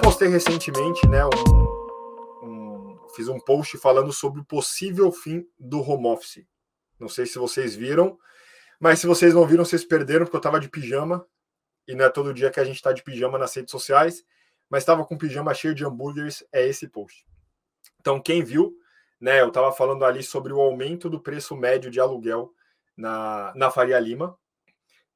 postei recentemente, né, um, um, fiz um post falando sobre o possível fim do home office. Não sei se vocês viram, mas se vocês não viram, vocês perderam, porque eu estava de pijama, e não é todo dia que a gente está de pijama nas redes sociais, mas estava com pijama cheio de hambúrgueres, é esse post. Então, quem viu, né, eu estava falando ali sobre o aumento do preço médio de aluguel na, na Faria Lima,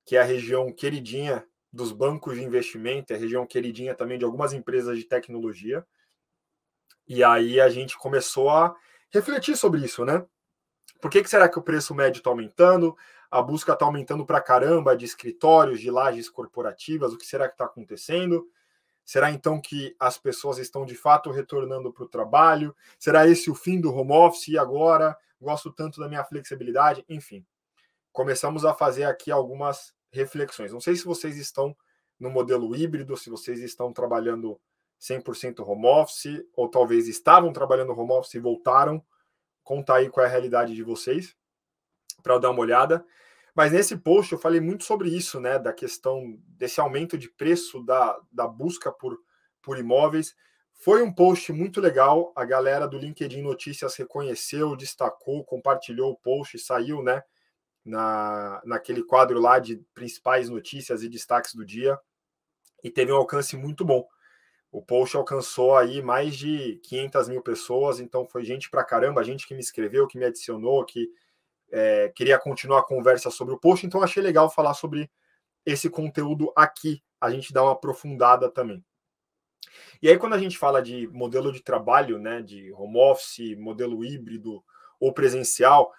que é a região queridinha dos bancos de investimento, é a região queridinha também de algumas empresas de tecnologia. E aí a gente começou a refletir sobre isso, né? Por que, que será que o preço médio está aumentando? A busca está aumentando para caramba de escritórios, de lajes corporativas. O que será que está acontecendo? Será então que as pessoas estão de fato retornando para o trabalho? Será esse o fim do home office e agora? Gosto tanto da minha flexibilidade? Enfim, começamos a fazer aqui algumas reflexões. Não sei se vocês estão no modelo híbrido, se vocês estão trabalhando 100% home office, ou talvez estavam trabalhando home office e voltaram. Conta aí qual é a realidade de vocês, para eu dar uma olhada. Mas nesse post eu falei muito sobre isso, né? Da questão desse aumento de preço da, da busca por, por imóveis. Foi um post muito legal. A galera do LinkedIn Notícias reconheceu, destacou, compartilhou o post, saiu, né? Na, naquele quadro lá de principais notícias e destaques do dia e teve um alcance muito bom. O post alcançou aí mais de 500 mil pessoas, então foi gente pra caramba, gente que me escreveu, que me adicionou, que é, queria continuar a conversa sobre o post, então achei legal falar sobre esse conteúdo aqui, a gente dá uma aprofundada também. E aí, quando a gente fala de modelo de trabalho, né, de home office, modelo híbrido ou presencial,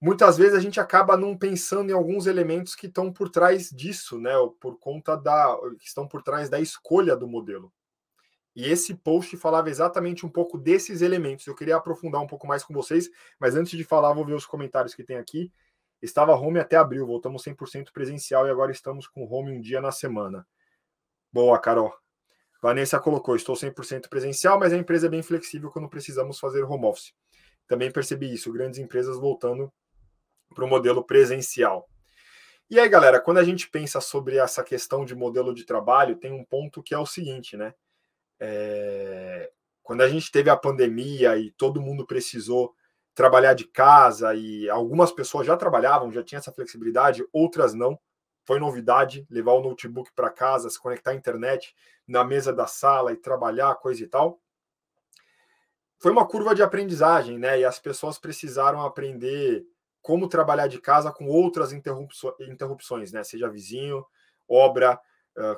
muitas vezes a gente acaba não pensando em alguns elementos que estão por trás disso, né? Por conta da. que estão por trás da escolha do modelo. E esse post falava exatamente um pouco desses elementos. Eu queria aprofundar um pouco mais com vocês, mas antes de falar, vou ver os comentários que tem aqui. Estava home até abril, voltamos 100% presencial e agora estamos com home um dia na semana. Boa, Carol. Vanessa colocou: estou 100% presencial, mas a empresa é bem flexível quando precisamos fazer home office. Também percebi isso, grandes empresas voltando para o modelo presencial. E aí, galera, quando a gente pensa sobre essa questão de modelo de trabalho, tem um ponto que é o seguinte, né? É... Quando a gente teve a pandemia e todo mundo precisou trabalhar de casa e algumas pessoas já trabalhavam, já tinham essa flexibilidade, outras não. Foi novidade levar o notebook para casa, se conectar à internet na mesa da sala e trabalhar, coisa e tal. Foi uma curva de aprendizagem, né? E as pessoas precisaram aprender como trabalhar de casa com outras interrupções, né? Seja vizinho, obra,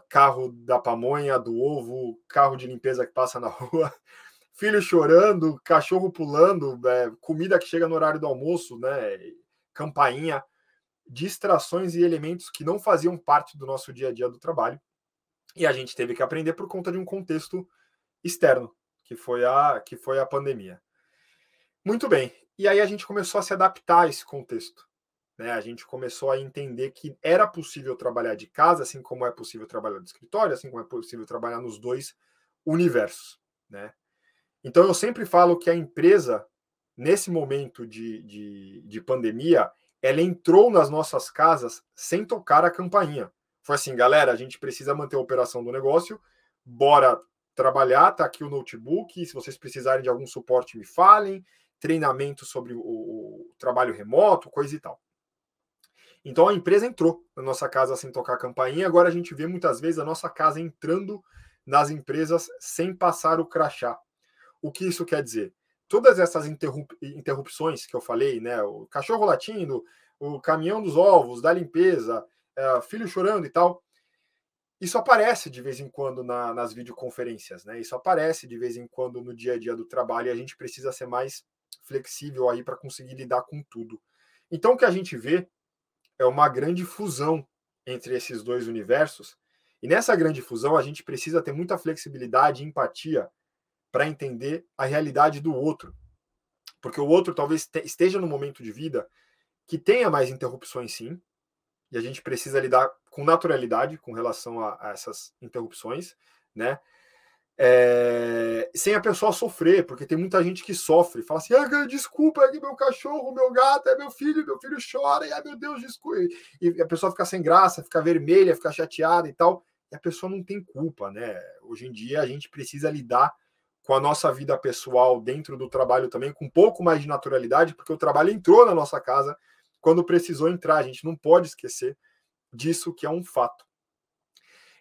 carro da pamonha, do ovo, carro de limpeza que passa na rua, filho chorando, cachorro pulando, é, comida que chega no horário do almoço, né? Campainha, distrações e elementos que não faziam parte do nosso dia a dia do trabalho. E a gente teve que aprender por conta de um contexto externo, que foi a, que foi a pandemia. Muito bem. E aí a gente começou a se adaptar a esse contexto. Né? A gente começou a entender que era possível trabalhar de casa, assim como é possível trabalhar no escritório, assim como é possível trabalhar nos dois universos. Né? Então eu sempre falo que a empresa, nesse momento de, de, de pandemia, ela entrou nas nossas casas sem tocar a campainha. Foi assim, galera, a gente precisa manter a operação do negócio, bora trabalhar, tá aqui o notebook, se vocês precisarem de algum suporte, me falem, treinamento sobre o, o, trabalho remoto, coisa e tal. Então a empresa entrou na nossa casa sem tocar a campainha, agora a gente vê muitas vezes a nossa casa entrando nas empresas sem passar o crachá. O que isso quer dizer? Todas essas interrup interrupções que eu falei, né? O cachorro latindo, o caminhão dos ovos, da limpeza, é, filho chorando e tal, isso aparece de vez em quando na, nas videoconferências, né? Isso aparece de vez em quando no dia a dia do trabalho e a gente precisa ser mais flexível aí para conseguir lidar com tudo. Então o que a gente vê é uma grande fusão entre esses dois universos. E nessa grande fusão a gente precisa ter muita flexibilidade e empatia para entender a realidade do outro. Porque o outro talvez esteja no momento de vida que tenha mais interrupções sim, e a gente precisa lidar com naturalidade com relação a, a essas interrupções, né? É, sem a pessoa sofrer, porque tem muita gente que sofre, fala assim: ah, desculpa, é meu cachorro, meu gato, é meu filho, meu filho chora, e ah, meu Deus, desculpa. E a pessoa fica sem graça, fica vermelha, fica chateada e tal. e a pessoa não tem culpa, né? Hoje em dia a gente precisa lidar com a nossa vida pessoal dentro do trabalho também com um pouco mais de naturalidade, porque o trabalho entrou na nossa casa quando precisou entrar. A gente não pode esquecer disso, que é um fato.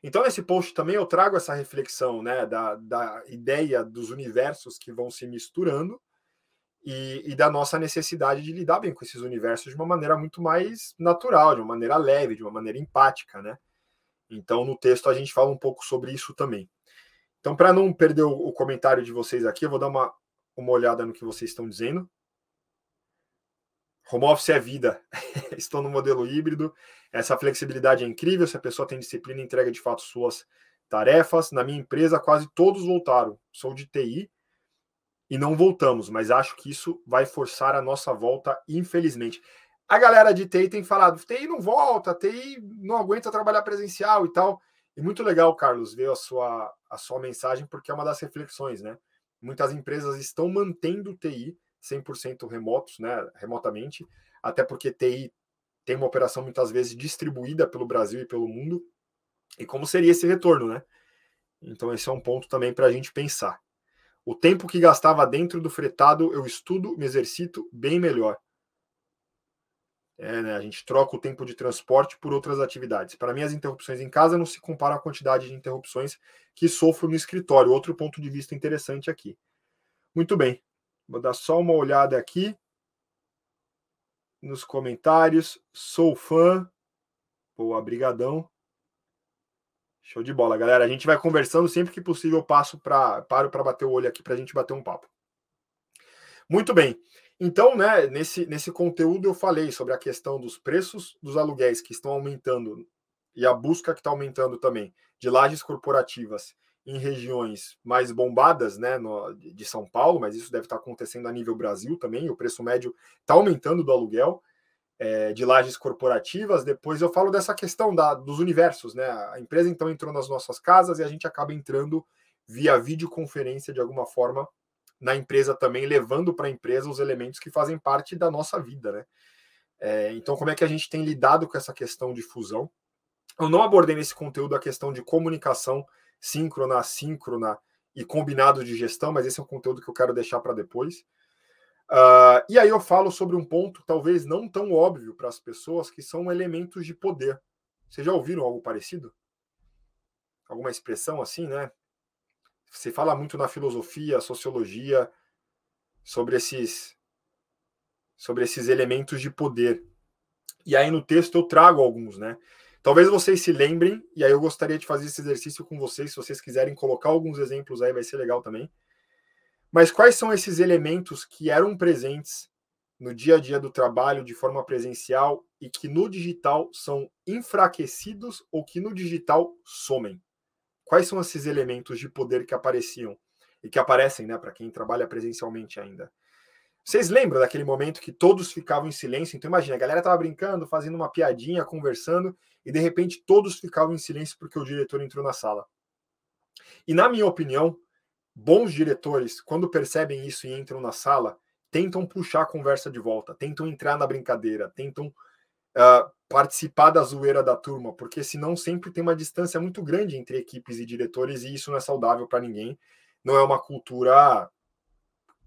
Então, nesse post também eu trago essa reflexão né, da, da ideia dos universos que vão se misturando e, e, da nossa necessidade de lidar bem com esses universos de uma maneira muito mais natural, de uma maneira leve, de uma maneira empática. Né? Então, no texto, a gente fala um pouco sobre isso também. Então, para não perder o, o comentário de vocês aqui, eu vou dar uma, uma olhada no que vocês estão dizendo. Home office é vida. Estou no modelo híbrido. Essa flexibilidade é incrível. Se a pessoa tem disciplina, entrega de fato suas tarefas. Na minha empresa, quase todos voltaram. Sou de TI e não voltamos, mas acho que isso vai forçar a nossa volta, infelizmente. A galera de TI tem falado: TI não volta, TI não aguenta trabalhar presencial e tal. E muito legal, Carlos, ver a sua, a sua mensagem, porque é uma das reflexões, né? Muitas empresas estão mantendo TI 100% remotos, né, remotamente, até porque TI tem uma operação muitas vezes distribuída pelo Brasil e pelo mundo. E como seria esse retorno, né? Então esse é um ponto também para a gente pensar. O tempo que gastava dentro do fretado, eu estudo, me exercito bem melhor. É, né, a gente troca o tempo de transporte por outras atividades. Para mim, as interrupções em casa não se compara à quantidade de interrupções que sofro no escritório. Outro ponto de vista interessante aqui. Muito bem. Vou dar só uma olhada aqui nos comentários. Sou fã. Boa, brigadão. Show de bola, galera. A gente vai conversando sempre que possível. Eu passo para paro para bater o olho aqui para a gente bater um papo. Muito bem. Então, né, nesse, nesse conteúdo eu falei sobre a questão dos preços dos aluguéis que estão aumentando e a busca que está aumentando também de lajes corporativas em regiões mais bombadas né, no, de São Paulo, mas isso deve estar acontecendo a nível Brasil também. O preço médio está aumentando do aluguel é, de lajes corporativas. Depois eu falo dessa questão da, dos universos. Né? A empresa então entrou nas nossas casas e a gente acaba entrando via videoconferência de alguma forma na empresa também, levando para a empresa os elementos que fazem parte da nossa vida. Né? É, então, como é que a gente tem lidado com essa questão de fusão? Eu não abordei nesse conteúdo a questão de comunicação síncrona, assíncrona e combinado de gestão, mas esse é um conteúdo que eu quero deixar para depois. Uh, e aí eu falo sobre um ponto talvez não tão óbvio para as pessoas, que são elementos de poder. Vocês já ouviram algo parecido? Alguma expressão assim, né? Você fala muito na filosofia, sociologia, sobre esses, sobre esses elementos de poder. E aí no texto eu trago alguns, né? Talvez vocês se lembrem, e aí eu gostaria de fazer esse exercício com vocês, se vocês quiserem colocar alguns exemplos aí, vai ser legal também. Mas quais são esses elementos que eram presentes no dia a dia do trabalho de forma presencial e que no digital são enfraquecidos ou que no digital somem? Quais são esses elementos de poder que apareciam e que aparecem, né, para quem trabalha presencialmente ainda? Vocês lembram daquele momento que todos ficavam em silêncio? Então imagina, a galera tava brincando, fazendo uma piadinha, conversando, e de repente todos ficavam em silêncio porque o diretor entrou na sala. E na minha opinião, bons diretores, quando percebem isso e entram na sala, tentam puxar a conversa de volta, tentam entrar na brincadeira, tentam uh, participar da zoeira da turma, porque senão sempre tem uma distância muito grande entre equipes e diretores e isso não é saudável para ninguém. Não é uma cultura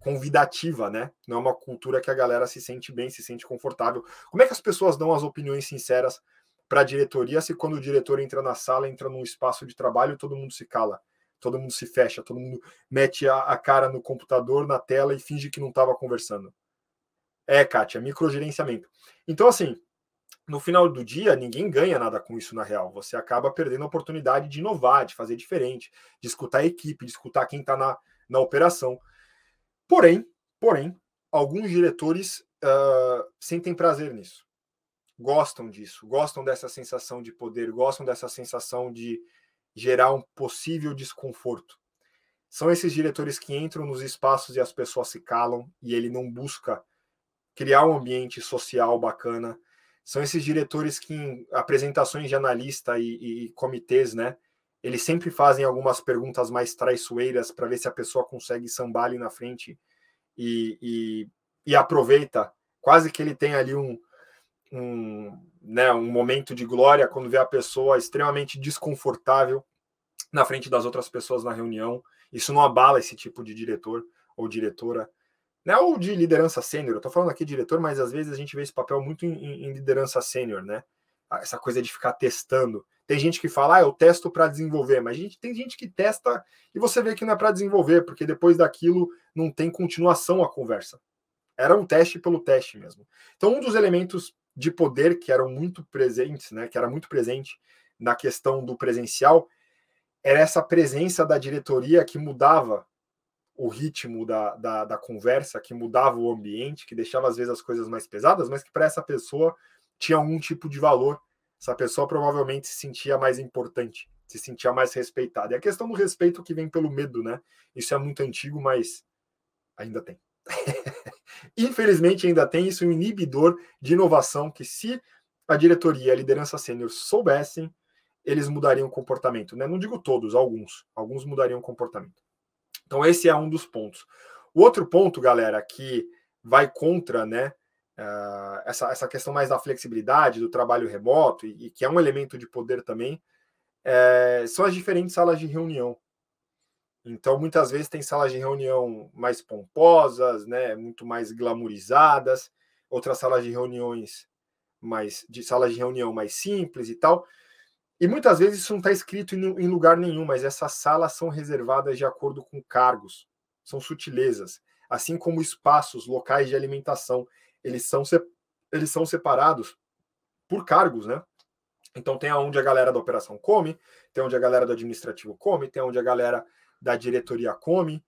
convidativa, né? Não é uma cultura que a galera se sente bem, se sente confortável. Como é que as pessoas dão as opiniões sinceras para a diretoria se quando o diretor entra na sala, entra num espaço de trabalho, todo mundo se cala, todo mundo se fecha, todo mundo mete a, a cara no computador, na tela e finge que não estava conversando? É, Kátia, microgerenciamento. Então, assim, no final do dia, ninguém ganha nada com isso na real. Você acaba perdendo a oportunidade de inovar, de fazer diferente, de escutar a equipe, de escutar quem está na, na operação. Porém, porém, alguns diretores uh, sentem prazer nisso. Gostam disso, gostam dessa sensação de poder, gostam dessa sensação de gerar um possível desconforto. São esses diretores que entram nos espaços e as pessoas se calam e ele não busca criar um ambiente social bacana. São esses diretores que em apresentações de analista e, e, e comitês, né, eles sempre fazem algumas perguntas mais traiçoeiras para ver se a pessoa consegue sambar ali na frente e, e, e, aproveita. Quase que ele tem ali um, um, né, um momento de glória quando vê a pessoa extremamente desconfortável na frente das outras pessoas na reunião. Isso não abala esse tipo de diretor ou diretora, né? Ou de liderança sênior. Eu tô falando aqui diretor, mas às vezes a gente vê esse papel muito em, em liderança sênior, né? Ah, essa coisa de ficar testando. Tem gente que fala, ah, eu testo para desenvolver, mas gente, tem gente que testa e você vê que não é para desenvolver, porque depois daquilo não tem continuação a conversa. Era um teste pelo teste mesmo. Então, um dos elementos de poder que eram muito presentes, né, que era muito presente na questão do presencial, era essa presença da diretoria que mudava o ritmo da, da, da, conversa, que mudava o ambiente, que deixava às vezes as coisas mais pesadas, mas que para essa pessoa tinha algum tipo de valor. Essa pessoa provavelmente se sentia mais importante, se sentia mais respeitada. E a questão do respeito que vem pelo medo, né? Isso é muito antigo, mas ainda tem. Infelizmente, ainda tem isso um inibidor de inovação que, se a diretoria e a liderança sênior soubessem, eles mudariam o comportamento. Né? Não digo todos, alguns. Alguns mudariam o comportamento. Então, esse é um dos pontos. O outro ponto, galera, que vai contra né, uh, essa, essa questão mais da flexibilidade, do trabalho remoto, e, e que é um elemento de poder também, é, são as diferentes salas de reunião. Então, muitas vezes tem salas de reunião mais pomposas, né, muito mais glamorizadas, outras salas de reuniões mais de salas de reunião mais simples e tal. E muitas vezes isso não está escrito em, em lugar nenhum, mas essas salas são reservadas de acordo com cargos, são sutilezas, assim como espaços, locais de alimentação, eles são, eles são separados por cargos, né? Então tem onde a galera da operação come, tem onde a galera do administrativo come, tem onde a galera da diretoria come.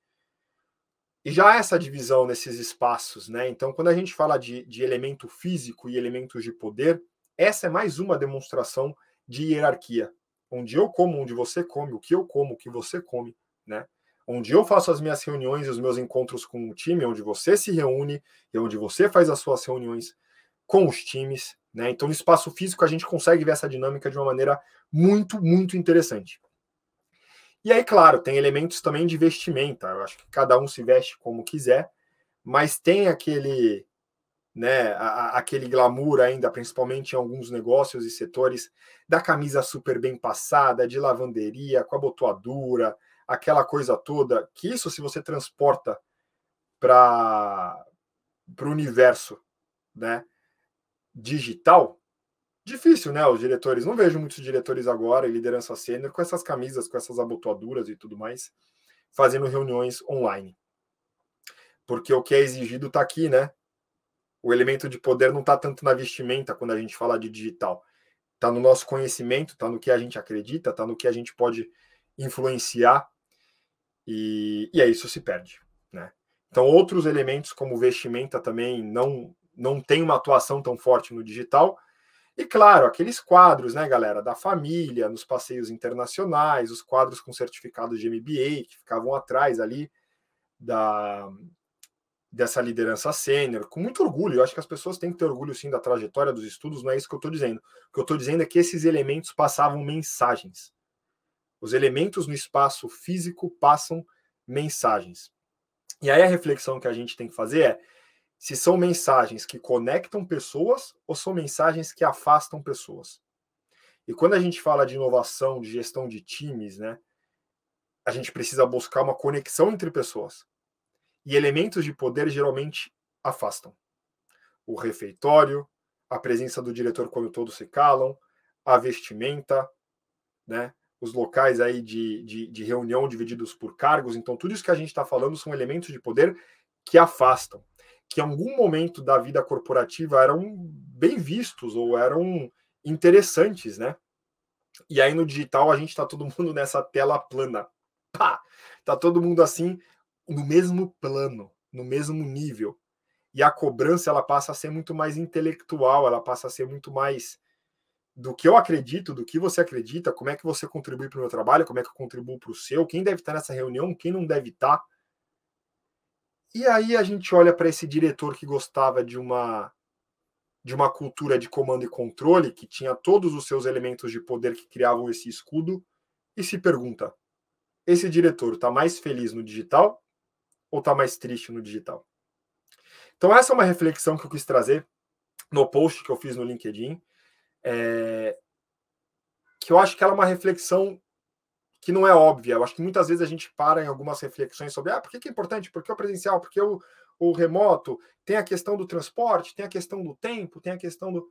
E já essa divisão nesses espaços, né? Então, quando a gente fala de, de elemento físico e elementos de poder, essa é mais uma demonstração de hierarquia. Onde eu como, onde você come, o que eu como, o que você come, né? Onde eu faço as minhas reuniões e os meus encontros com o time, onde você se reúne e onde você faz as suas reuniões com os times, né? Então, no espaço físico, a gente consegue ver essa dinâmica de uma maneira muito, muito interessante. E aí, claro, tem elementos também de vestimenta. Eu acho que cada um se veste como quiser, mas tem aquele, né, a, aquele glamour ainda, principalmente em alguns negócios e setores, da camisa super bem passada, de lavanderia, com a botoadura, aquela coisa toda. Que isso, se você transporta para o universo, né, digital, difícil, né? Os diretores, não vejo muitos diretores agora e liderança sênior com essas camisas, com essas abotoaduras e tudo mais, fazendo reuniões online. Porque o que é exigido está aqui, né? O elemento de poder não está tanto na vestimenta quando a gente fala de digital. Está no nosso conhecimento, está no que a gente acredita, está no que a gente pode influenciar. E, e aí isso se perde, né? Então, outros elementos, como vestimenta, também não, não tem uma atuação tão forte no digital, e claro, aqueles quadros, né, galera, da família, nos passeios internacionais, os quadros com certificados de MBA que ficavam atrás ali da dessa liderança sênior, com muito orgulho. Eu acho que as pessoas têm que ter orgulho sim da trajetória dos estudos, não é isso que eu estou dizendo. O que eu estou dizendo é que esses elementos passavam mensagens. Os elementos no espaço físico passam mensagens. E aí a reflexão que a gente tem que fazer é se são mensagens que conectam pessoas ou são mensagens que afastam pessoas. E quando a gente fala de inovação, de gestão de times, né, a gente precisa buscar uma conexão entre pessoas. E elementos de poder geralmente afastam. O refeitório, a presença do diretor quando todos se calam, a vestimenta, né, os locais aí de, de, de reunião divididos por cargos. Então, tudo isso que a gente está falando são elementos de poder que afastam que em algum momento da vida corporativa eram bem vistos ou eram interessantes, né? E aí no digital a gente está todo mundo nessa tela plana. Pá! Tá todo mundo assim no mesmo plano, no mesmo nível. E a cobrança ela passa a ser muito mais intelectual, ela passa a ser muito mais do que eu acredito, do que você acredita, como é que você contribui para o meu trabalho, como é que eu contribuo para o seu, quem deve estar nessa reunião, quem não deve estar. E aí a gente olha para esse diretor que gostava de uma de uma cultura de comando e controle, que tinha todos os seus elementos de poder que criavam esse escudo, e se pergunta: esse diretor está mais feliz no digital ou está mais triste no digital? Então, essa é uma reflexão que eu quis trazer no post que eu fiz no LinkedIn, é, que eu acho que ela é uma reflexão que não é óbvia. Eu acho que muitas vezes a gente para em algumas reflexões sobre ah, por que, é importante, por que o presencial, por que o, o remoto, tem a questão do transporte, tem a questão do tempo, tem a questão do.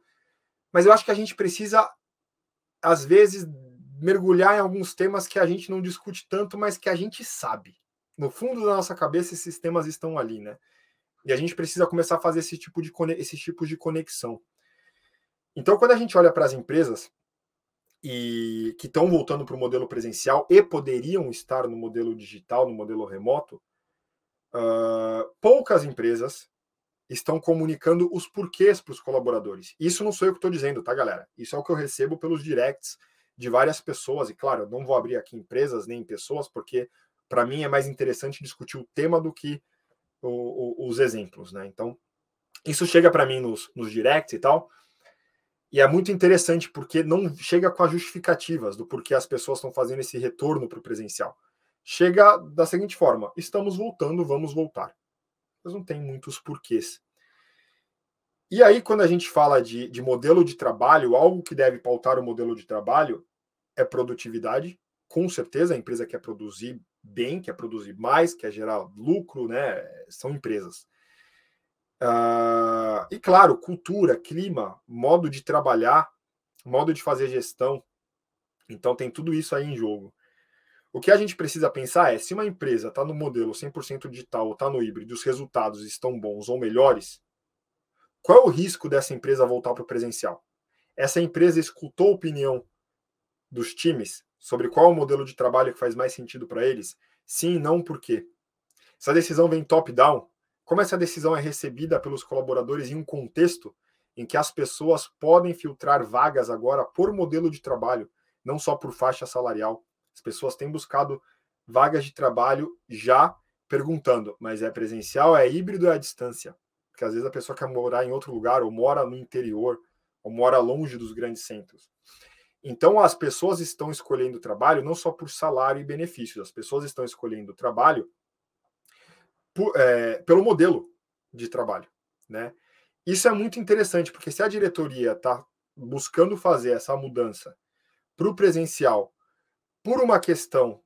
Mas eu acho que a gente precisa, às vezes, mergulhar em alguns temas que a gente não discute tanto, mas que a gente sabe. No fundo da nossa cabeça, esses temas estão ali, né? E a gente precisa começar a fazer esse tipo de, de conexão. Então, quando a gente olha para as empresas e que estão voltando para o modelo presencial e poderiam estar no modelo digital, no modelo remoto, uh, poucas empresas estão comunicando os porquês para os colaboradores. Isso não sou eu que estou dizendo, tá, galera? Isso é o que eu recebo pelos directs de várias pessoas. E claro, eu não vou abrir aqui empresas nem pessoas, porque para mim é mais interessante discutir o tema do que o, o, os exemplos, né? Então, isso chega para mim nos, nos directs e tal. E é muito interessante porque não chega com as justificativas do porquê as pessoas estão fazendo esse retorno para o presencial. Chega da seguinte forma: estamos voltando, vamos voltar. Mas não tem muitos porquês. E aí, quando a gente fala de, de modelo de trabalho, algo que deve pautar o modelo de trabalho é produtividade. Com certeza, a empresa quer produzir bem, quer produzir mais, quer gerar lucro, né? São empresas. Uh, e claro, cultura, clima, modo de trabalhar, modo de fazer gestão. Então tem tudo isso aí em jogo. O que a gente precisa pensar é, se uma empresa está no modelo 100% digital ou está no híbrido, os resultados estão bons ou melhores, qual é o risco dessa empresa voltar para o presencial? Essa empresa escutou a opinião dos times sobre qual é o modelo de trabalho que faz mais sentido para eles? Sim, não, por quê? Essa decisão vem top-down, como essa decisão é recebida pelos colaboradores em um contexto em que as pessoas podem filtrar vagas agora por modelo de trabalho, não só por faixa salarial. As pessoas têm buscado vagas de trabalho já perguntando, mas é presencial, é híbrido, é à distância? Porque às vezes a pessoa quer morar em outro lugar, ou mora no interior, ou mora longe dos grandes centros. Então as pessoas estão escolhendo trabalho não só por salário e benefícios, as pessoas estão escolhendo trabalho por, é, pelo modelo de trabalho, né? Isso é muito interessante, porque se a diretoria está buscando fazer essa mudança para o presencial por uma questão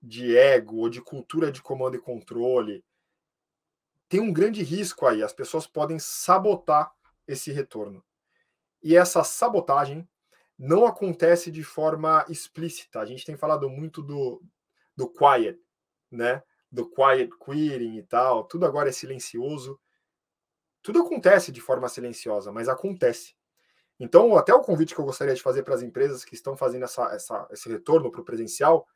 de ego ou de cultura de comando e controle, tem um grande risco aí. As pessoas podem sabotar esse retorno. E essa sabotagem não acontece de forma explícita. A gente tem falado muito do, do quiet, né? Do quiet quitting e tal, tudo agora é silencioso. Tudo acontece de forma silenciosa, mas acontece. Então, até o convite que eu gostaria de fazer para as empresas que estão fazendo essa, essa, esse retorno para o presencial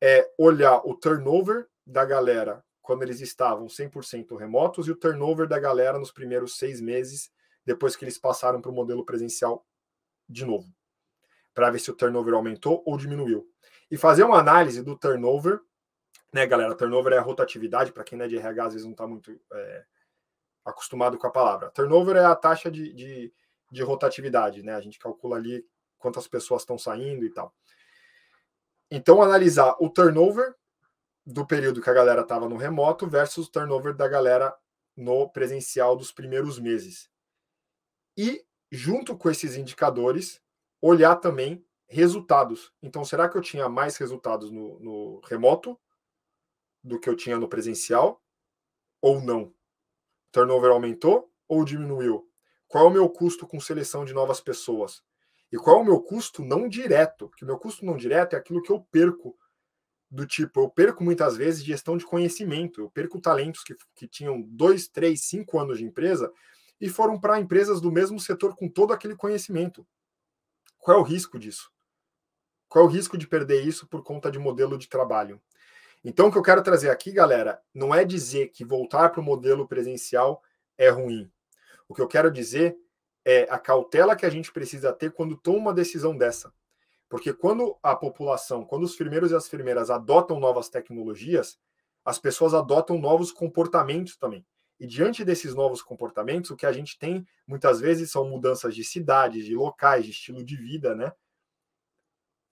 é olhar o turnover da galera quando eles estavam 100% remotos e o turnover da galera nos primeiros seis meses, depois que eles passaram para o modelo presencial de novo, para ver se o turnover aumentou ou diminuiu. E fazer uma análise do turnover né, galera? Turnover é a rotatividade, para quem não é de RH, às vezes não está muito é, acostumado com a palavra. Turnover é a taxa de, de, de, rotatividade, né? A gente calcula ali quantas pessoas estão saindo e tal. Então, analisar o turnover do período que a galera estava no remoto versus o turnover da galera no presencial dos primeiros meses. E, junto com esses indicadores, olhar também resultados. Então, será que eu tinha mais resultados no, no remoto do que eu tinha no presencial ou não? Turnover aumentou ou diminuiu? Qual é o meu custo com seleção de novas pessoas? E qual é o meu custo não direto? Que o meu custo não direto é aquilo que eu perco do tipo, eu perco muitas vezes gestão de conhecimento, eu perco talentos que, que tinham dois, três, cinco anos de empresa e foram para empresas do mesmo setor com todo aquele conhecimento. Qual é o risco disso? Qual é o risco de perder isso por conta de modelo de trabalho? Então, o que eu quero trazer aqui, galera, não é dizer que voltar para o modelo presencial é ruim. O que eu quero dizer é a cautela que a gente precisa ter quando toma uma decisão dessa. Porque quando a população, quando os firmeiros e as firmeiras adotam novas tecnologias, as pessoas adotam novos comportamentos também. E diante desses novos comportamentos, o que a gente tem muitas vezes são mudanças de cidades, de locais, de estilo de vida, né?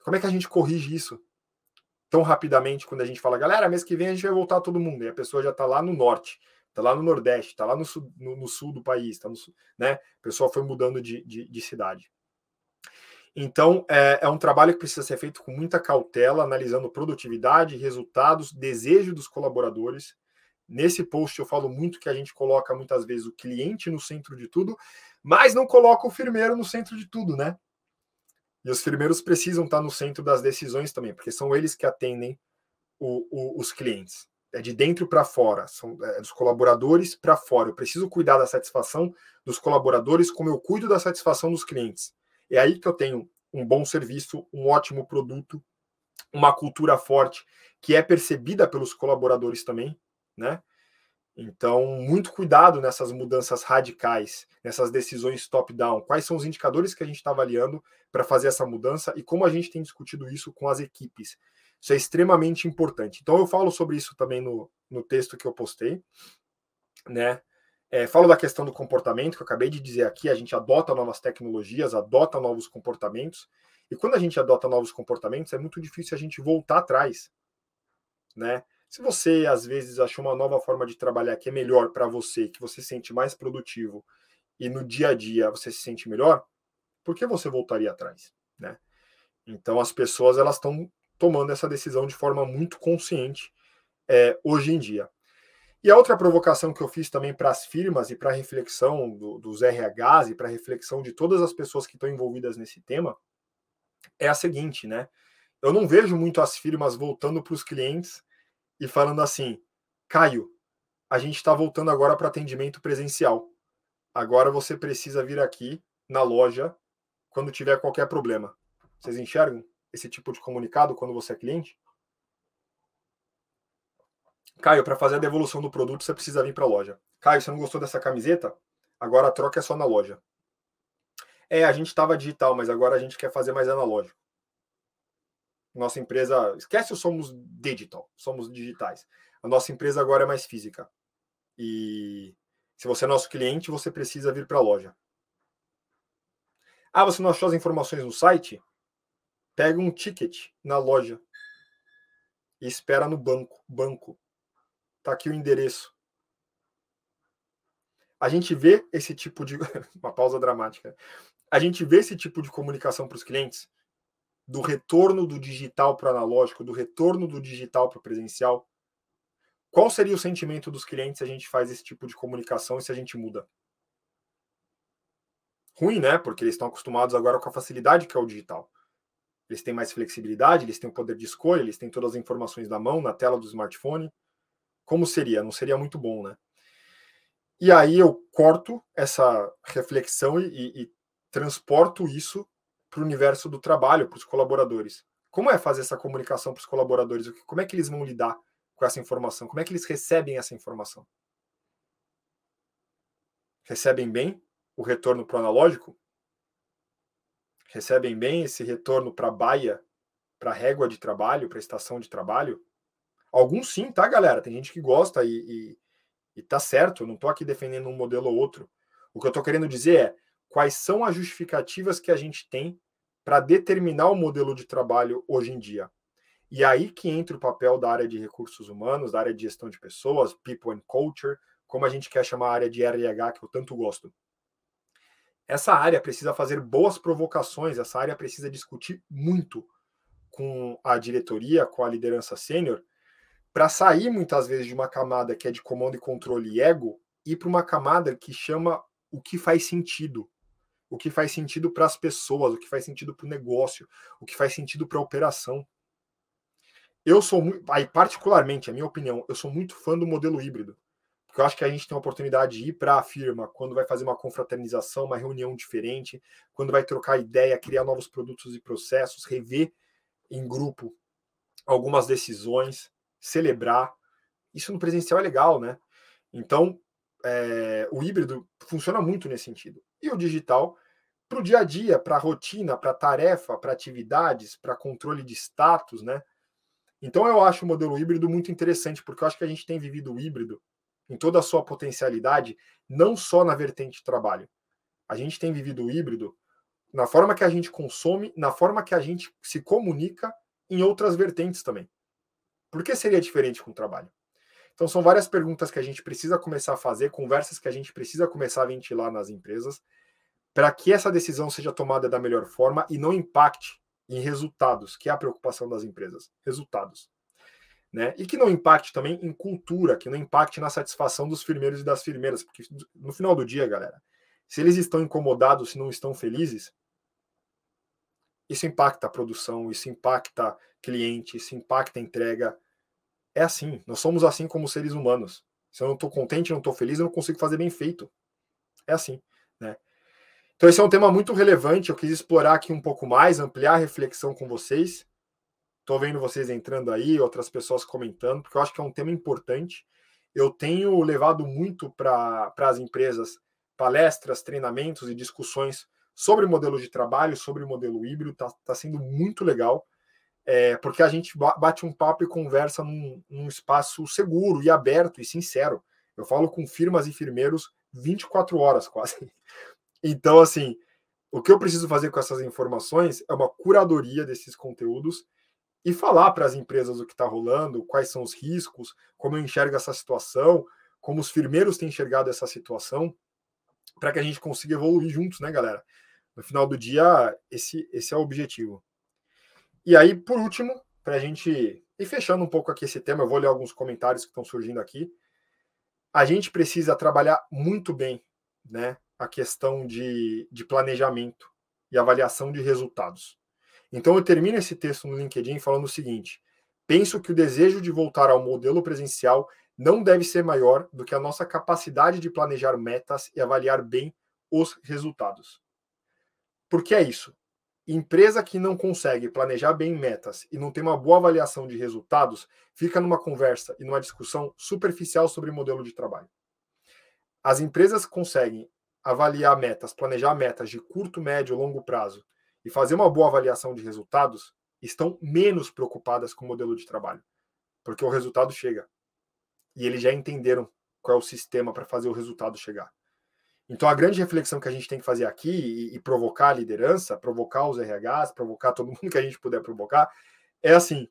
Como é que a gente corrige isso? Tão rapidamente quando a gente fala, galera, mês que vem a gente vai voltar todo mundo, e a pessoa já está lá no norte, está lá no Nordeste, está lá no sul, no, no sul, do país, tá no né? O pessoal foi mudando de, de, de cidade. Então, é, é, um trabalho que precisa ser feito com muita cautela, analisando produtividade, resultados, desejo dos colaboradores. Nesse post eu falo muito que a gente coloca muitas vezes o cliente no centro de tudo, mas não coloca o firmeiro no centro de tudo, né? E os firmeiros precisam estar no centro das decisões também, porque são eles que atendem o, o, os clientes. É de dentro para fora, são é, dos colaboradores para fora. Eu preciso cuidar da satisfação dos colaboradores como eu cuido da satisfação dos clientes. É aí que eu tenho um bom serviço, um ótimo produto, uma cultura forte que é percebida pelos colaboradores também, né? Então, muito cuidado nessas mudanças radicais, nessas decisões top-down. Quais são os indicadores que a gente está avaliando para fazer essa mudança e como a gente tem discutido isso com as equipes. Isso é extremamente importante. Então, eu falo sobre isso também no, no texto que eu postei, né? É, falo da questão do comportamento, que eu acabei de dizer aqui, a gente adota novas tecnologias, adota novos comportamentos, e quando a gente adota novos comportamentos, é muito difícil a gente voltar atrás, né? Se você às vezes achou uma nova forma de trabalhar que é melhor para você, que você se sente mais produtivo e no dia a dia você se sente melhor, por que você voltaria atrás, né? Então as pessoas elas estão tomando essa decisão de forma muito consciente é, hoje em dia. E a outra provocação que eu fiz também para as firmas e para a reflexão do, dos RHs e para a reflexão de todas as pessoas que estão envolvidas nesse tema é a seguinte, né? Eu não vejo muito as firmas voltando para os clientes e falando assim: Caio, a gente está voltando agora para atendimento presencial. Agora você precisa vir aqui na loja quando tiver qualquer problema. Vocês enxergam esse tipo de comunicado quando você é cliente? Caio, para fazer a devolução do produto, você precisa vir para a loja. Caio, você não gostou dessa camiseta? Agora a troca é só na loja. É, a gente estava digital, mas agora a gente quer fazer mais analógico. Nossa empresa, esquece o somos digital, somos digitais. A nossa empresa agora é mais física. E se você é nosso cliente, você precisa vir para a loja. Ah, você não achou as informações no site? Pega um ticket na loja e espera no banco. Banco. Tá aqui o endereço. A gente vê esse tipo de. Uma pausa dramática. A gente vê esse tipo de comunicação para os clientes, do retorno do digital para o analógico, do retorno do digital para o presencial. Qual seria o sentimento dos clientes se a gente faz esse tipo de comunicação e se a gente muda? Ruim, né? Porque eles estão acostumados agora com a facilidade que é o digital. Eles têm mais flexibilidade, eles têm o poder de escolha, eles têm todas as informações na mão, na tela do smartphone como seria? Não seria muito bom, né? E aí eu corto essa reflexão e, e, e transporto isso para o universo do trabalho, para os colaboradores. Como é fazer essa comunicação para os colaboradores? Como é que eles vão lidar com essa informação? Como é que eles recebem essa informação? Recebem bem o retorno para o analógico? Recebem bem esse retorno para a baia, para a régua de trabalho, para a estação de trabalho? Alguns sim, tá, galera? Tem gente que gosta e, e, e tá certo. Eu não tô aqui defendendo um modelo ou outro. O que eu tô querendo dizer é quais são as justificativas que a gente tem para determinar o modelo de trabalho hoje em dia. E aí que entra o papel da área de recursos humanos, da área de gestão de pessoas, people and culture, como a gente quer chamar a área de RH, que eu tanto gosto. Essa área precisa fazer boas provocações, essa área precisa discutir muito com a diretoria, com a liderança sênior, para sair muitas vezes de uma camada que é de comando e controle e ego e para uma camada que chama o que faz sentido. O que faz sentido para as pessoas, o que faz sentido para o negócio, o que faz sentido para a operação. Eu sou muito, aí particularmente, a minha opinião, eu sou muito fã do modelo híbrido. Porque eu acho que a gente tem a oportunidade de ir para a firma quando vai fazer uma confraternização, uma reunião diferente, quando vai trocar ideia, criar novos produtos e processos, rever em grupo algumas decisões celebrar. Isso no presencial é legal, né? Então, é, o híbrido funciona muito nesse sentido. E o digital, para o dia a dia, para a rotina, para tarefa, para atividades, para controle de status, né? Então, eu acho o modelo híbrido muito interessante, porque eu acho que a gente tem vivido o híbrido em toda a sua potencialidade, não só na vertente de trabalho. A gente tem vivido o híbrido na forma que a gente consome, na forma que a gente se comunica em outras vertentes também. Por que seria diferente com o trabalho? Então, são várias perguntas que a gente precisa começar a fazer, conversas que a gente precisa começar a ventilar nas empresas, para que essa decisão seja tomada da melhor forma e não impacte em resultados, que é a preocupação das empresas. Resultados. Né? E que não impacte também em cultura, que não impacte na satisfação dos firmeiros e das firmeiras, porque no final do dia, galera, se eles estão incomodados, se não estão felizes, isso impacta a produção, isso impacta cliente, isso impacta a entrega. É assim, nós somos assim como seres humanos. Se eu não estou contente, não estou feliz, eu não consigo fazer bem feito. É assim, né? Então esse é um tema muito relevante, eu quis explorar aqui um pouco mais, ampliar a reflexão com vocês. Estou vendo vocês entrando aí, outras pessoas comentando, porque eu acho que é um tema importante. Eu tenho levado muito para as empresas palestras, treinamentos e discussões sobre modelo de trabalho, sobre modelo híbrido, está tá sendo muito legal, é, porque a gente bate um papo e conversa num, num, espaço seguro e aberto e sincero. Eu falo com firmas e firmeiros 24 horas quase. Então, assim, o que eu preciso fazer com essas informações é uma curadoria desses conteúdos e falar para as empresas o que está rolando, quais são os riscos, como eu enxergo essa situação, como os firmeiros têm enxergado essa situação, para que a gente consiga evoluir juntos, né, galera? No final do dia, esse, esse é o objetivo. E aí, por último, para a gente ir fechando um pouco aqui esse tema, eu vou ler alguns comentários que estão surgindo aqui. A gente precisa trabalhar muito bem né, a questão de, de planejamento e avaliação de resultados. Então, eu termino esse texto no LinkedIn falando o seguinte: penso que o desejo de voltar ao modelo presencial não deve ser maior do que a nossa capacidade de planejar metas e avaliar bem os resultados. Por que é isso? Empresa que não consegue planejar bem metas e não tem uma boa avaliação de resultados, fica numa conversa e numa discussão superficial sobre modelo de trabalho. As empresas que conseguem avaliar metas, planejar metas de curto, médio, longo prazo e fazer uma boa avaliação de resultados, estão menos preocupadas com o modelo de trabalho, porque o resultado chega. E eles já entenderam qual é o sistema para fazer o resultado chegar. Então, a grande reflexão que a gente tem que fazer aqui e, e, provocar a liderança, provocar os RHs, provocar todo mundo que a gente puder provocar, é assim: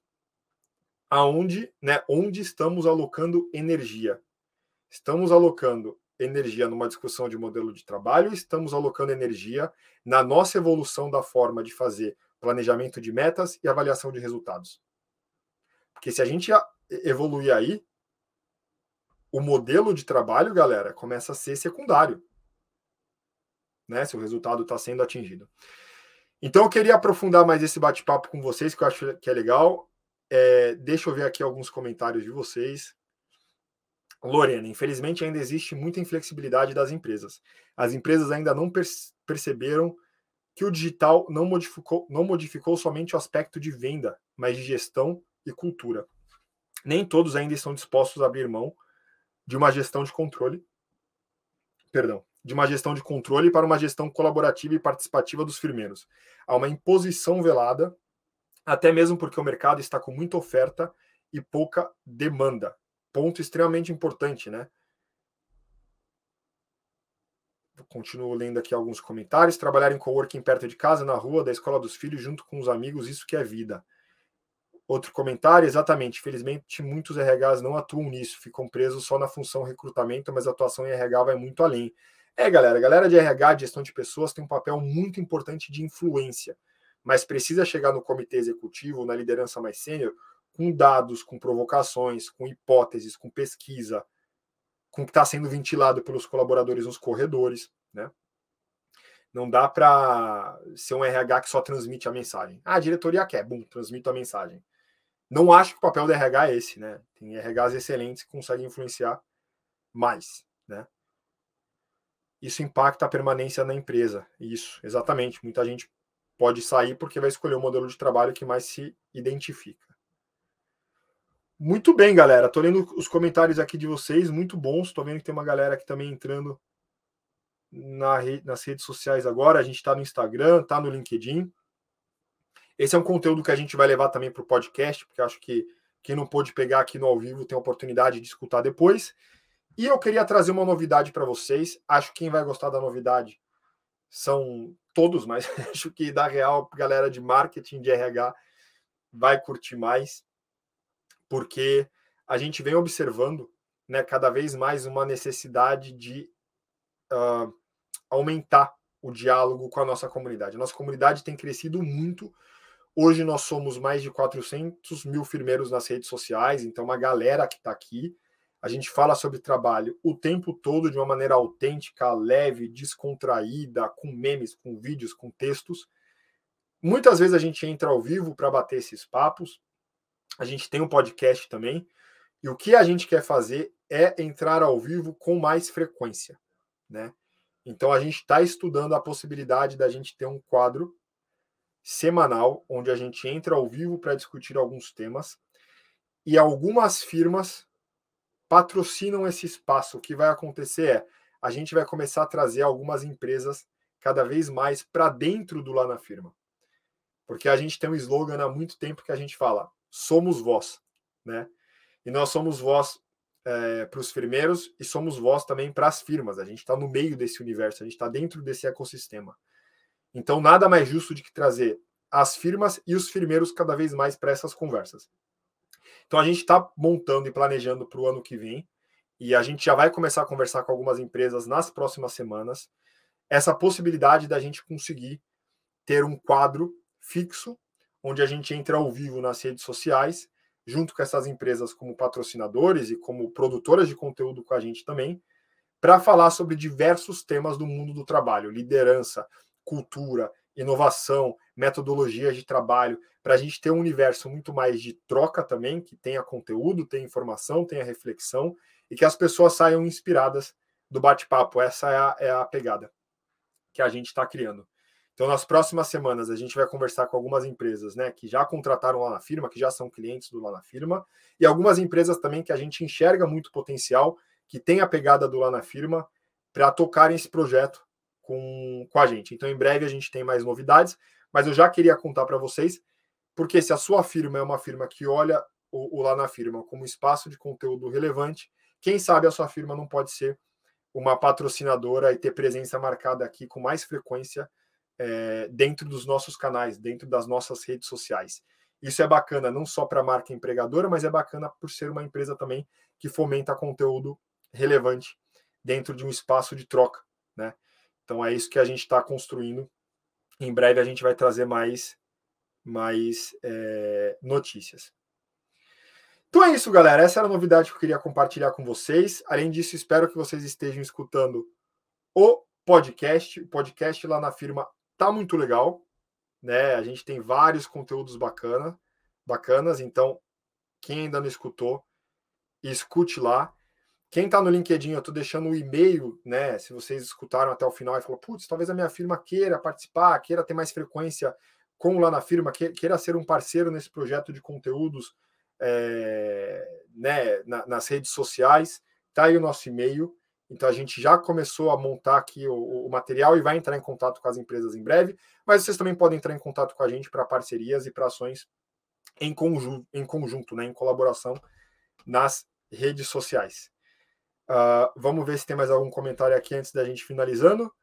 aonde, né, onde estamos alocando energia? Estamos alocando energia numa discussão de modelo de trabalho, estamos alocando energia na nossa evolução da forma de fazer planejamento de metas e avaliação de resultados. Porque se a gente evoluir aí, o modelo de trabalho, galera, começa a ser secundário né? Se o resultado está sendo atingido. Então, eu queria aprofundar mais esse bate-papo com vocês, que eu acho que é legal. É, deixa eu ver aqui alguns comentários de vocês. Lorena, infelizmente ainda existe muita inflexibilidade das empresas. As empresas ainda não perceberam que o digital não modificou, não modificou somente o aspecto de venda, mas de gestão e cultura. Nem todos ainda estão dispostos a abrir mão de uma gestão de controle. Perdão, de uma gestão de controle para uma gestão colaborativa e participativa dos firmeiros. Há uma imposição velada, até mesmo porque o mercado está com muita oferta e pouca demanda. Ponto extremamente importante, né? Continuo lendo aqui alguns comentários. Trabalhar em coworking perto de casa, na rua, da escola dos filhos, junto com os amigos, isso que é vida. Outro comentário, exatamente. Felizmente, muitos RHs não atuam nisso, ficam presos só na função recrutamento, mas a atuação em RH vai muito além. É, galera, a galera de RH, de gestão de pessoas, tem um papel muito importante de influência, mas precisa chegar no comitê executivo, na liderança mais sênior, com dados, com provocações, com hipóteses, com pesquisa, com o que está sendo ventilado pelos colaboradores nos corredores, né? Não dá para ser um RH que só transmite a mensagem. Ah, a diretoria quer, bum, transmito a mensagem. Não acho que o papel do RH é esse, né? Tem RHs excelentes que conseguem influenciar mais, né? Isso impacta a permanência na empresa. Isso, exatamente. Muita gente pode sair porque vai escolher o modelo de trabalho que mais se identifica. Muito bem, galera. Tô lendo os comentários aqui de vocês, muito bons. Tô vendo que tem uma galera aqui também entrando na nas redes sociais agora. A gente está no Instagram, tá no LinkedIn. Esse é um conteúdo que a gente vai levar também para o podcast, porque acho que quem não pôde pegar aqui no ao vivo tem a oportunidade de escutar depois. E eu queria trazer uma novidade para vocês. Acho que quem vai gostar da novidade são todos, mas acho que da real, galera de marketing de RH vai curtir mais, porque a gente vem observando né, cada vez mais uma necessidade de uh, aumentar o diálogo com a nossa comunidade. A nossa comunidade tem crescido muito. Hoje nós somos mais de 400 mil firmeiros nas redes sociais, então uma galera que está aqui. A gente fala sobre trabalho o tempo todo de uma maneira autêntica, leve, descontraída, com memes, com vídeos, com textos. Muitas vezes a gente entra ao vivo para bater esses papos. A gente tem um podcast também. E o que a gente quer fazer é entrar ao vivo com mais frequência, né? Então a gente está estudando a possibilidade da gente ter um quadro semanal onde a gente entra ao vivo para discutir alguns temas e algumas firmas patrocinam esse espaço. O que vai acontecer é a gente vai começar a trazer algumas empresas cada vez mais para dentro do lá na firma. Porque a gente tem um slogan há muito tempo que a gente fala: somos vós, né? E nós somos voz é, para os firmeiros e somos voz também para as firmas. A gente está no meio desse universo, a gente está dentro desse ecossistema. Então, nada mais justo de que trazer as firmas e os firmeiros cada vez mais para essas conversas. Então, a gente está montando e planejando para o ano que vem, e a gente já vai começar a conversar com algumas empresas nas próximas semanas, essa possibilidade da gente conseguir ter um quadro fixo, onde a gente entra ao vivo nas redes sociais junto com essas empresas como patrocinadores e como produtoras de conteúdo com a gente também, para falar sobre diversos temas do mundo do trabalho, liderança, cultura, inovação, metodologias de trabalho, para a gente ter um universo muito mais de troca também, que tenha conteúdo, tenha informação, tenha reflexão e que as pessoas saiam inspiradas do bate-papo. Essa é a, é a pegada que a gente está criando. Então, nas próximas semanas, a gente vai conversar com algumas empresas né, que já contrataram lá na firma, que já são clientes do lá na firma, e algumas empresas também que a gente enxerga muito potencial, que tem a pegada do lá na firma, para tocarem esse projeto com, com a gente. Então, em breve, a gente tem mais novidades, mas eu já queria contar para vocês, porque se a sua firma é uma firma que olha o, o lá na firma como espaço de conteúdo relevante, quem sabe a sua firma não pode ser uma patrocinadora e ter presença marcada aqui com mais frequência é, dentro dos nossos canais, dentro das nossas redes sociais. Isso é bacana não só para a marca empregadora, mas é bacana por ser uma empresa também que fomenta conteúdo relevante dentro de um espaço de troca, né? Então é isso que a gente está construindo. Em breve a gente vai trazer mais, mais é, notícias. Então é isso, galera. Essa era a novidade que eu queria compartilhar com vocês. Além disso, espero que vocês estejam escutando o podcast. O podcast lá na firma tá muito legal, né? A gente tem vários conteúdos bacana, bacanas, então quem ainda não escutou, escute lá. Quem está no LinkedIn, eu estou deixando o e-mail, né? Se vocês escutaram até o final e falou, putz, talvez a minha firma queira participar, queira ter mais frequência com lá na firma, queira ser um parceiro nesse projeto de conteúdos é, né, nas redes sociais, tá aí o nosso e-mail. Então a gente já começou a montar aqui o, o, material e vai entrar em contato com as empresas em breve, mas vocês também podem entrar em contato com a gente para parcerias e para ações em conjunto, em conjunto, né, em colaboração nas redes sociais. Uh, vamos ver se tem mais algum comentário aqui antes da gente finalizando.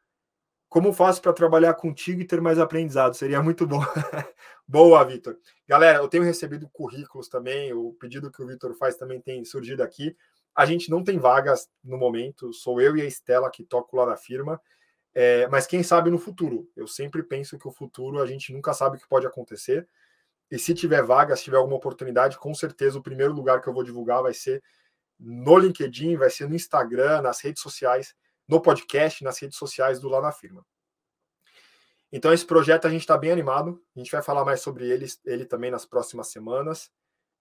Como faço para trabalhar contigo e ter mais aprendizado? Seria muito bom. Boa, Vitor. Galera, eu tenho recebido currículos também. O pedido que o Vitor faz também tem surgido aqui. A gente não tem vagas no momento, sou eu e a Estela que toco lá na firma, é, mas quem sabe no futuro. Eu sempre penso que o futuro a gente nunca sabe o que pode acontecer. E se tiver vaga, se tiver alguma oportunidade, com certeza o primeiro lugar que eu vou divulgar vai ser no LinkedIn, vai ser no Instagram, nas redes sociais, no podcast, nas redes sociais do Lá na Firma. Então, esse projeto a gente está bem animado. A gente vai falar mais sobre ele, ele também nas próximas semanas.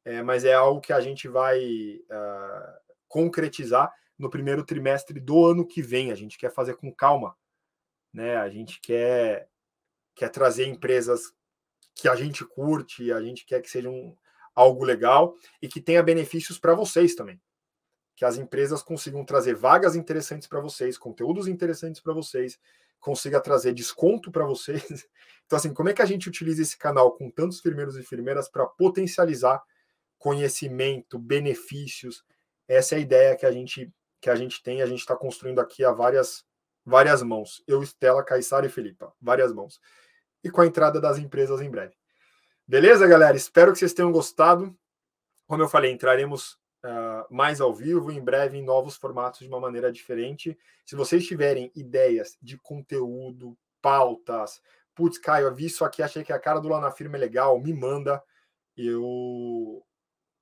É, mas é algo que a gente vai uh, concretizar no primeiro trimestre do ano que vem. A gente quer fazer com calma, né? A gente quer quer trazer empresas que a gente curte, a gente quer que sejam algo legal e que tenha benefícios para vocês também. Que as empresas consigam trazer vagas interessantes para vocês, conteúdos interessantes para vocês, consiga trazer desconto para vocês. Então, assim, como é que a gente utiliza esse canal com tantos firmeiros e firmeiras para potencializar conhecimento, benefícios, essa é a ideia que a gente que a gente tem, a gente está construindo aqui a várias várias mãos. Eu, Estela, Caissara e Felipa, várias mãos. E com a entrada das empresas em breve. Beleza, galera? Espero que vocês tenham gostado. Como eu falei, entraremos uh, mais ao vivo, em breve em novos formatos de uma maneira diferente. Se vocês tiverem ideias de conteúdo, pautas, putz, Caio, eu vi isso aqui, achei que a cara do Lá na Firma é legal, me manda. Eu,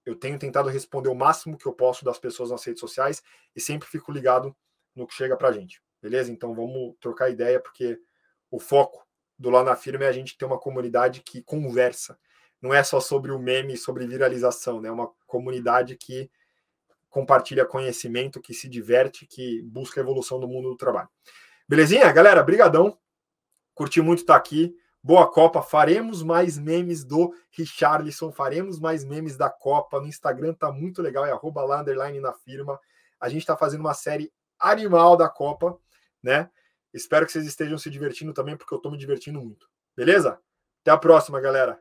eu tenho tentado responder o máximo que eu posso das pessoas nas redes sociais e sempre fico ligado no que chega para gente, beleza? Então vamos trocar ideia, porque o foco do Lá na Firma é a gente ter uma comunidade que conversa. Não é só sobre o meme, sobre viralização, né? É uma comunidade que compartilha conhecimento, que se diverte, que busca a evolução do mundo do trabalho. Belezinha? Galera, brigadão. Curti muito estar aqui. Boa Copa. Faremos mais memes do Richarlison, faremos mais memes da Copa. No Instagram tá muito legal, é arroba lá, underline na firma. A gente está fazendo uma série animal da Copa, né? Espero que vocês estejam se divertindo também, porque eu estou me divertindo muito. Beleza? Até a próxima, galera.